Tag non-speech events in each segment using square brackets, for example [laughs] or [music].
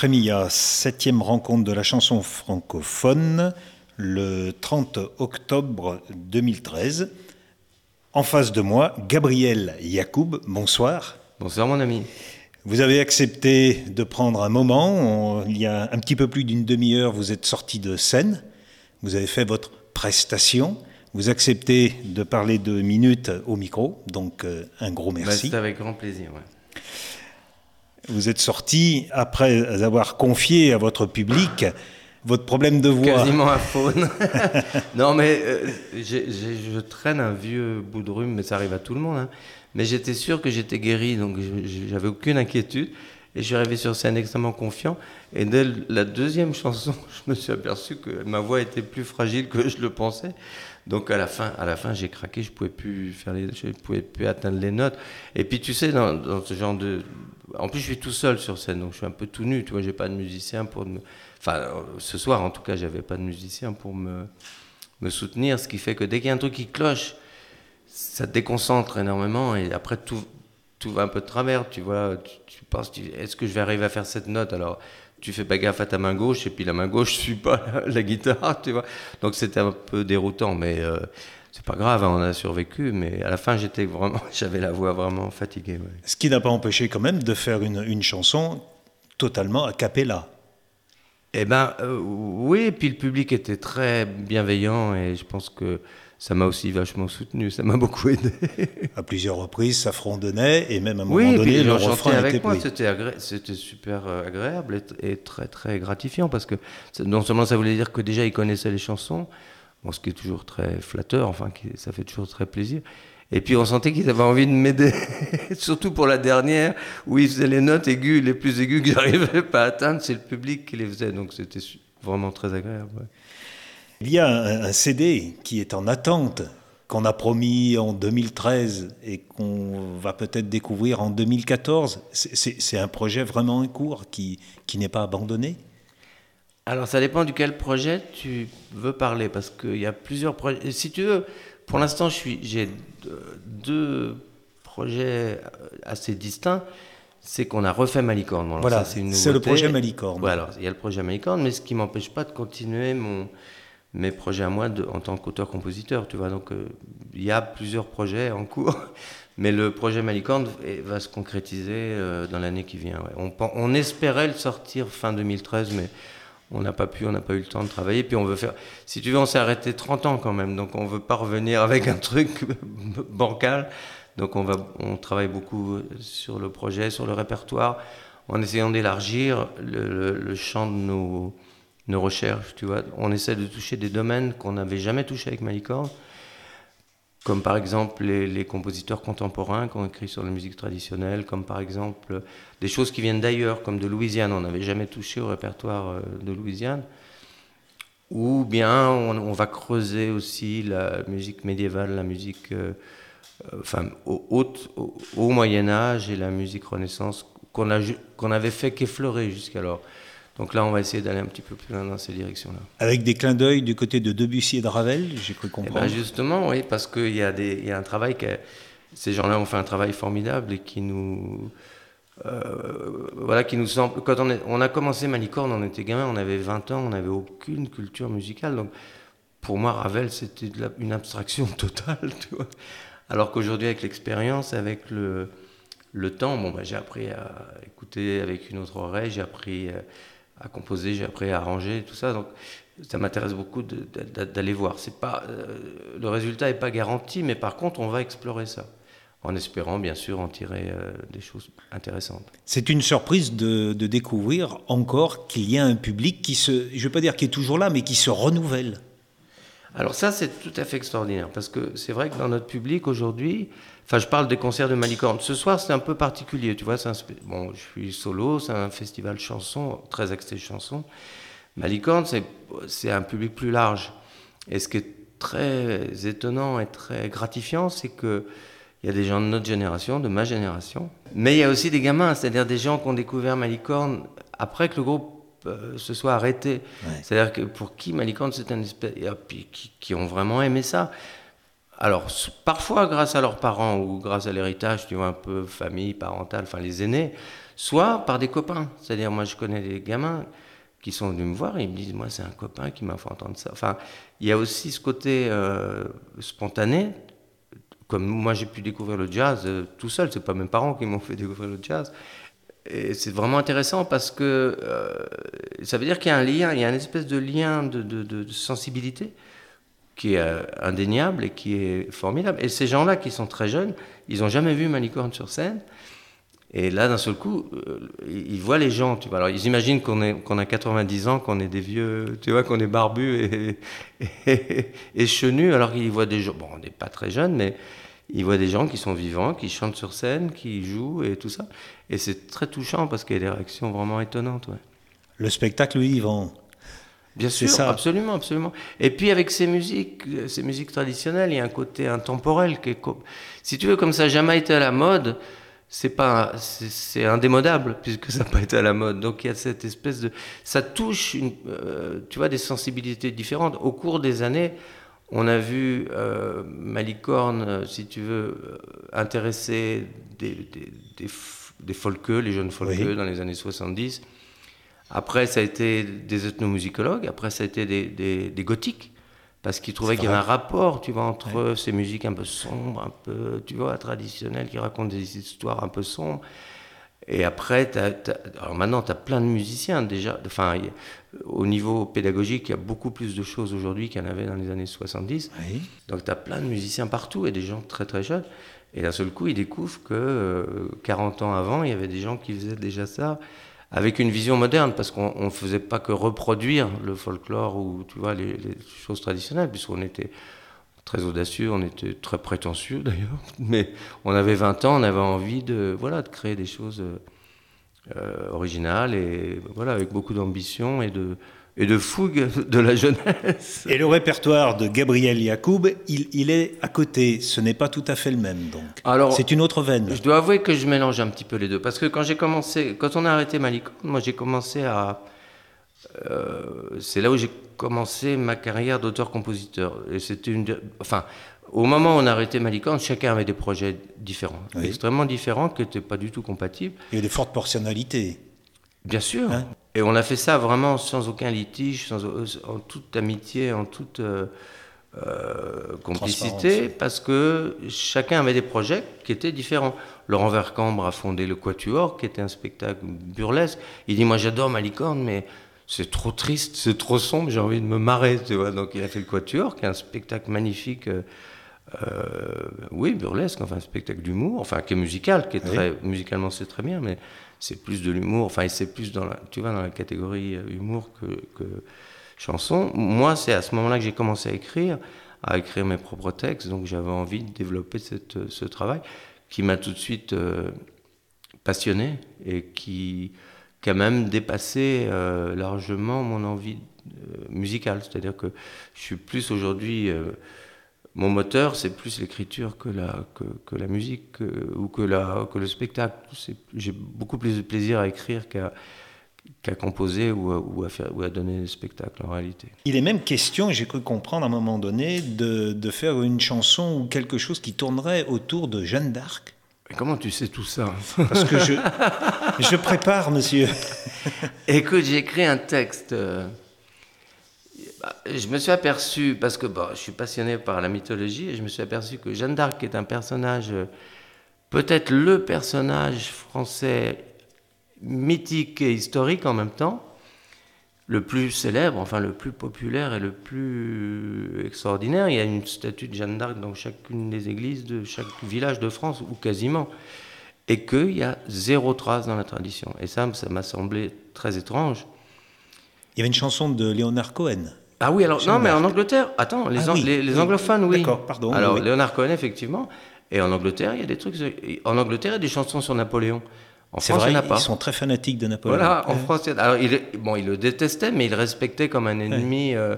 Premia, septième rencontre de la chanson francophone, le 30 octobre 2013. En face de moi, Gabriel Yacoub, bonsoir. Bonsoir mon ami. Vous avez accepté de prendre un moment. il y a un petit peu plus d'une demi-heure, vous êtes sorti de scène. Vous avez fait votre prestation. Vous acceptez de parler deux minutes au micro, donc euh, un gros bah, merci. C'est avec grand plaisir. Vous êtes sorti après avoir confié à votre public votre problème de voix. Quasiment un faune. [laughs] non, mais euh, je traîne un vieux bout de rhume, mais ça arrive à tout le monde. Hein. Mais j'étais sûr que j'étais guéri, donc j'avais aucune inquiétude. Et je suis arrivé sur scène extrêmement confiant. Et dès la deuxième chanson, [laughs] je me suis aperçu que ma voix était plus fragile que je le pensais. Donc à la fin, à la fin, j'ai craqué. Je pouvais plus faire les, je pouvais plus atteindre les notes. Et puis tu sais, dans, ce genre de, en plus, je suis tout seul sur scène, donc je suis un peu tout nu. Tu vois, j'ai pas de musicien pour me, enfin, ce soir en tout cas, j'avais pas de musicien pour me me soutenir, ce qui fait que dès qu'il y a un truc qui cloche, ça déconcentre énormément et après tout tout va un peu de travers, tu vois. Tu, penses, est-ce que je vais arriver à faire cette note? Alors, tu fais pas gaffe à ta main gauche, et puis la main gauche ne suit pas la, guitare, tu vois. Donc c'était un peu déroutant, mais euh, c'est pas grave, hein, on a survécu. Mais à la fin, j'étais vraiment, [laughs] j'avais la voix vraiment fatiguée. Ce qui n'a pas empêché quand même de faire une, une chanson totalement a cappella. Eh ben euh, oui, et puis le public était très bienveillant, et je pense que ça m'a aussi vachement soutenu, ça m'a [laughs] beaucoup aidé. à plusieurs reprises, ça frondonnait et même à un moment donné, le refrain avec était moi, c'était, super euh, agréable et, très très gratifiant parce que non seulement ça voulait dire que déjà ils connaissaient les chansons, bon, ce qui est toujours très flatteur, enfin ça fait toujours très plaisir. Et puis on sentait qu'ils avaient envie de m'aider, [laughs] surtout pour la dernière où ils faisaient les notes aiguës, les plus aiguës que [laughs] j'arrivais pas à atteindre, c'est le public qui les faisait, donc c'était vraiment très agréable. Il y a un, CD qui est en attente, qu'on a promis en 2013 et qu'on va peut-être découvrir en 2014. C'est un projet vraiment en cours qui, qui n'est pas abandonné? Alors ça dépend duquel projet tu veux parler, parce qu'il y a plusieurs projets. Si tu veux, pour l'instant, j'ai deux projets assez distincts c'est qu'on a refait Malicorne. voilà, c'est le projet Malicorne. alors, il y a le projet Malicorne, mais ce qui m'empêche pas de continuer mon, mes projets à moi en tant qu'auteur-compositeur, tu vois. Donc, euh, il y a plusieurs projets en cours, [laughs] mais le projet Malicorne va se concrétiser euh, dans l'année qui vient. On, espérait le sortir fin 2013, mais on n'a pas pu, on n'a pas eu le temps de travailler. Puis on veut faire, si tu veux, on s'est arrêté 30 ans quand même, donc on veut pas revenir avec un truc [laughs] bancal. Donc on va, on travaille beaucoup sur le projet, sur le répertoire, en essayant d'élargir le champ de nos nos recherches, tu vois. On essaie de toucher des domaines qu'on n'avait jamais touchés avec Malicorne, comme par exemple les, compositeurs contemporains qui ont écrit sur la musique traditionnelle, comme par exemple des choses qui viennent d'ailleurs, comme de Louisiane. On n'avait jamais touché au répertoire euh, de Louisiane. Ou bien on, va creuser aussi la musique médiévale, la musique euh, euh, enfin, au, au, Moyen Âge et la musique Renaissance qu'on qu'on avait fait qu'effleurer jusqu'alors. Donc là, on va essayer d'aller un petit peu plus loin dans ces directions-là. Avec des clins d'œil du côté de Debussy et de Ravel, j'ai cru comprendre. Eh ben justement, oui, parce qu'il y, a des, y a un travail que ces gens-là ont fait un travail formidable et qui nous, euh, voilà, qui nous semble. Quand on, on, a commencé Malicorne, on était gamin, on avait 20 ans, on n'avait aucune culture musicale, donc pour moi, Ravel, c'était une abstraction [laughs] totale, tu vois. Alors qu'aujourd'hui, avec l'expérience, avec le, le temps, bon, bah, j'ai appris à écouter avec une autre oreille, j'ai appris euh, à composer, j'ai appris à arranger, tout ça. Donc ça m'intéresse beaucoup d'aller voir. C'est pas, euh, le résultat n'est pas garanti, mais par contre, on va explorer ça. En espérant, bien sûr, en tirer euh, des choses intéressantes. C'est une surprise de, découvrir encore qu'il y a un public qui se, je ne veux pas dire qui est toujours là, mais qui se renouvelle. Alors ça, c'est tout à fait extraordinaire, parce que c'est vrai que dans notre public aujourd'hui, Enfin, je parle des concerts de Malicorne. Ce soir, c'est un peu particulier, tu vois. Un, bon, je suis solo, c'est un festival chanson, très axé chanson. Malicorne, c'est un public plus large. Et ce qui est très étonnant et très gratifiant, c'est que il y a des gens de notre génération, de ma génération, mais il y a aussi des gamins, c'est-à-dire des gens qui ont découvert Malicorne après que le groupe euh, se soit arrêté. C'est-à-dire que pour qui Malicorne, c'est un espèce, qui, qui, ont vraiment aimé ça alors, parfois grâce à leurs parents ou grâce à l'héritage, tu vois, un peu famille, parentale, enfin les aînés, soit par des copains. C'est-à-dire, moi, je connais des gamins qui sont venus me voir et ils me disent, moi, c'est un copain qui m'a fait entendre ça. Enfin, il y a aussi ce côté euh, spontané. Comme moi, j'ai pu découvrir le jazz euh, tout seul, c'est pas mes parents qui m'ont fait découvrir le jazz. Et c'est vraiment intéressant parce que euh, ça veut dire qu'il y a un lien, il y a une espèce de lien de, sensibilité qui est indéniable et qui est formidable. Et ces gens-là qui sont très jeunes, ils n'ont jamais vu Malicorne sur scène. Et là, d'un seul coup, euh, ils voient les gens, tu vois. Alors, ils imaginent qu'on qu'on a 90 ans, qu'on est des vieux, tu vois, qu'on est barbus et, et, et, chenus, alors qu'ils voient des gens, bon, on n'est pas très jeunes, mais ils voient des gens qui sont vivants, qui chantent sur scène, qui jouent et tout ça. Et c'est très touchant parce qu'il y a des réactions vraiment étonnantes, ouais. Le spectacle vivant. Bien sûr, ça. absolument, absolument. Et puis avec ces musiques, ces musiques traditionnelles, il y a un côté intemporel qui est, si tu veux, comme ça n'a jamais été à la mode, c'est pas c'est indémodable puisque ça n'a pas été à la mode donc il y a cette espèce de ça touche une, euh, tu vois des sensibilités différentes au cours des années on a vu euh, Malicorne euh, si tu veux euh, intéresser des, des, des, des folkeux les jeunes folkeux oui. dans les années 70 après ça a été des ethnomusicologues après ça a été des, des, des gothiques parce qu'ils trouvaient qu'il y avait un rapport, tu vois, entre ouais. ces musiques un peu sombres, un peu, tu vois, traditionnelles, qui racontent des histoires un peu sombres. Et après, as, as, alors maintenant, tu as plein de musiciens déjà. Enfin, au niveau pédagogique, il y a beaucoup plus de choses aujourd'hui qu'il y en avait dans les années 70. Oui. Donc, tu as plein de musiciens partout et des gens très très jeunes. Et d'un seul coup, ils découvrent que euh, 40 ans avant, il y avait des gens qui faisaient déjà ça avec une vision moderne, parce qu'on ne faisait pas que reproduire le folklore ou tu vois, les, les choses traditionnelles, puisqu'on était très audacieux, on était très prétentieux d'ailleurs, mais on avait 20 ans, on avait envie de, voilà, de créer des choses euh, originales et voilà, avec beaucoup d'ambition et de, et de fougue de la jeunesse. Et le répertoire de Gabriel Yacoub, il, il est à côté, ce n'est pas tout à fait le même donc. Alors, c'est une autre veine. Je dois avouer que je mélange un petit peu les deux, parce que quand j'ai commencé, quand on a arrêté Malicon, moi j'ai commencé à, euh, c'est là où j'ai commencé ma carrière d'auteur-compositeur. Et c'était une, enfin, au moment où on a arrêté Malicorne, chacun avait des projets différents, oui. extrêmement différents, qui n'étaient pas du tout compatibles. Il y a des fortes personnalités. Bien sûr. Hein et on a fait ça vraiment sans aucun litige, sans, en toute amitié, en toute euh, euh, complicité, parce que chacun avait des projets qui étaient différents. Laurent Vercambre a fondé le Quatuor, qui était un spectacle burlesque. Il dit Moi j'adore Malicorne, mais c'est trop triste, c'est trop sombre, j'ai envie de me marrer. Tu vois Donc il a fait le Quatuor, qui est un spectacle magnifique. Euh, euh, oui, burlesque, enfin un spectacle d'humour, enfin qui est musical, qui est très musicalement c'est très bien, mais c'est plus de l'humour, enfin c'est plus dans la, tu vois, dans la catégorie euh, humour que, que chanson. Moi, c'est à ce moment-là que j'ai commencé à écrire, à écrire mes propres textes, donc j'avais envie de développer cette, ce travail qui m'a tout de suite euh, passionné et qui, qui a même dépassé euh, largement mon envie euh, musicale. C'est-à-dire que je suis plus aujourd'hui euh, mon moteur, c'est plus l'écriture que la, que, que, la musique que, ou que, la, que le spectacle. J'ai beaucoup plus de plaisir à écrire qu'à qu composer ou à, ou, à faire, ou à donner des spectacles en réalité. Il est même question, j'ai cru comprendre à un moment donné, de, de faire une chanson ou quelque chose qui tournerait autour de Jeanne d'Arc. Mais comment tu sais tout ça? Parce que je, [laughs] je prépare, monsieur. Écoute, j'ai écrit un texte. Euh, je me suis aperçu, parce que bon, je suis passionné par la mythologie, et je me suis aperçu que Jeanne d'Arc est un personnage, peut-être le personnage français mythique et historique en même temps, le plus célèbre, enfin le plus populaire et le plus extraordinaire. Il y a une statue de Jeanne d'Arc dans chacune des églises de chaque village de France, ou quasiment. Et qu'il y a zéro trace dans la tradition. Et ça, ça m'a semblé très étrange. Il y avait une chanson de Léonard Cohen. Ah oui, alors, non, mais en Angleterre, attends, les, ah, oui, les, les anglophones, oui. D'accord, pardon. Alors, oui. Léonard Cohen, effectivement. Et en Angleterre, il y a des trucs. En Angleterre, il y a des chansons sur Napoléon. En France, vrai, il n'y en a pas. Ils sont très fanatiques de Napoléon. Voilà, en ouais. France, alors, il, bon, il le détestait, mais il le respectait comme un ennemi ouais. euh,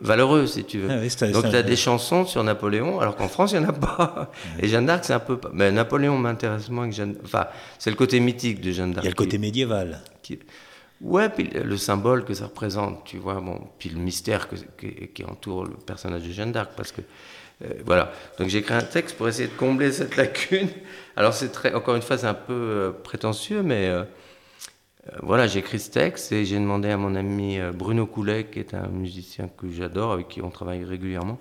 valeureux, si tu veux. Ah, oui, Donc, tu as des chansons sur Napoléon, alors qu'en France, il n'y en a pas. Et Jeanne d'Arc, c'est un peu. Mais Napoléon m'intéresse moins que Jeanne. Enfin, c'est le côté mythique de Jeanne d'Arc. Il y a le côté médiéval. Qui... Ouais, puis le symbole que ça représente, tu vois, bon, puis le mystère qui entoure le personnage de Jeanne d'Arc, parce que euh, voilà. Donc j'ai écrit un texte pour essayer de combler cette [laughs] lacune. Alors c'est très, encore une fois, un peu euh, prétentieux, mais euh, voilà, j'ai écrit ce texte et j'ai demandé à mon ami Bruno Coulet, qui est un musicien que j'adore, avec qui on travaille régulièrement,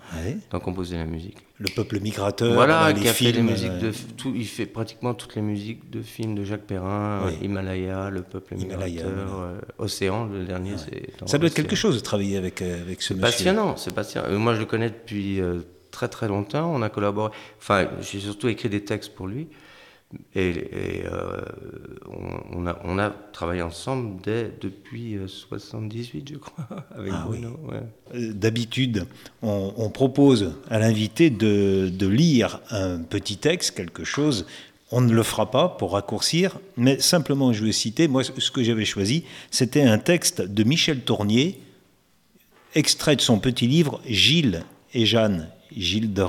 d'en composer la musique. Le peuple migrateur. Voilà, qui a fait les musiques de tout, il fait pratiquement toutes les musiques de films de Jacques Perrin, Himalaya, Le peuple migrateur, Océan, le dernier, c'est. Ça doit être quelque chose de travailler avec avec ce monsieur. Passionnant, c'est passionnant. Moi, je le connais depuis très très longtemps. On a collaboré. Enfin, j'ai surtout écrit des textes pour lui. Et, euh, on, a, on, a, travaillé ensemble dès, depuis 78, euh, je crois, [laughs] avec ah Bruno. Euh, d'habitude, on, propose à l'invité de, de, lire un petit texte, quelque chose. On ne le fera pas pour raccourcir, mais simplement, je vais citer, moi, ce que j'avais choisi, c'était un texte de Michel Tournier, extrait de son petit livre Gilles et Jeanne. Gilles de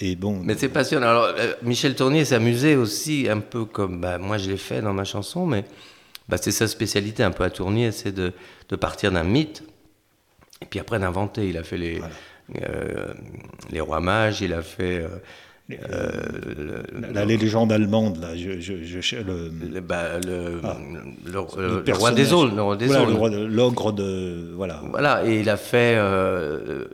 Et bon, mais c'est passionnant. Alors, euh, Michel Tournier s'amusait aussi un peu comme bah, moi je l'ai fait dans ma chanson, mais bah, c'est sa spécialité un peu à Tournier, c'est de, de, partir d'un mythe et puis après d'inventer. Il a fait les, euh, les rois mages, il a fait euh, euh, la, légende allemande, là, je, je, le, le, bah, le, ah. le, roi des eaux, l'ogre de, voilà. Voilà, et il a fait, euh,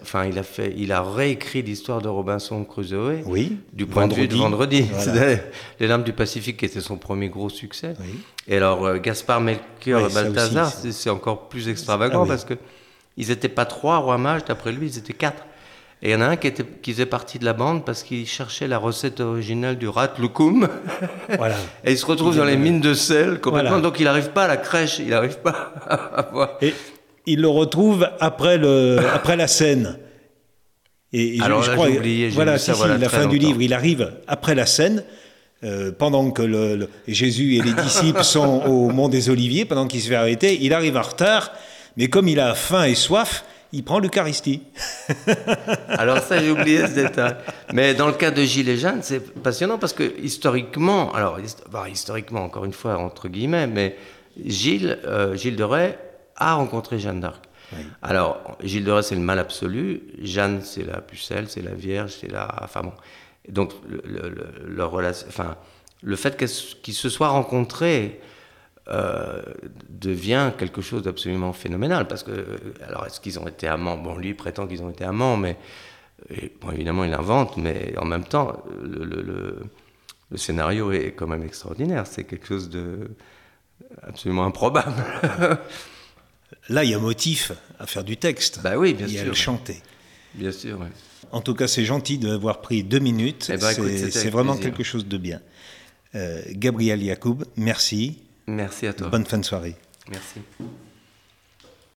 enfin, il a fait, il a réécrit l'histoire de Robinson Crusoe. Oui. Du point de vue de vendredi. [laughs] Les Lames du Pacifique, qui était son premier gros succès. Et alors, euh, Gaspard Melchior et Balthazar, c'est encore plus extravagant ah parce que ils n'étaient pas trois rois mages, d'après lui, ils étaient quatre. Et il y en a un qui, était, qui faisait partie de la bande parce qu'il cherchait la recette originale du rat loukoum. Voilà. [laughs] et il se retrouve dans les mines de sel complètement. Donc il n'arrive pas à la crèche, il n'arrive pas [laughs] à voir. Et il le retrouve après, le, après la scène. Et, Alors je, là, crois, oublié, voilà, si, si, la fin du livre, il arrive après la scène. Euh, pendant que le, Jésus et les [laughs] disciples sont au mont des Oliviers, pendant qu'il se fait arrêter, il arrive en retard, mais comme il a faim et soif, il prend l'Eucharistie. [laughs] alors ça, j'ai oublié ce détail. Mais dans le cas de Gilles et Jeanne, c'est passionnant parce que historiquement, alors bah, historiquement, encore une fois, entre guillemets, mais Gilles, euh, Gilles de Rais a rencontré Jeanne d'Arc. Alors, Gilles de Rais, c'est le mal absolu. Jeanne, c'est la pucelle, c'est la Vierge, c'est la... Enfin bon. Donc, le, relation... enfin, le fait qu'ils se soient rencontrés euh, devient quelque chose d'absolument phénoménal. Parce que, alors, est-ce qu'ils ont été amants? Bon, lui prétend qu'ils ont été amants, mais bon, évidemment, il invente, mais en même temps, le, le, scénario est quand même extraordinaire. C'est quelque chose de absolument improbable. [laughs] Là, il y a motif à faire du texte. Bah oui, bien sûr. Et à le chanter. Bien sûr, oui. En tout cas, c'est gentil d'avoir pris deux minutes. Eh ben, c'est vraiment quelque chose de bien. Euh, Gabriel Yacoub, merci. Merci à toi. Bonne fin de soirée. Merci.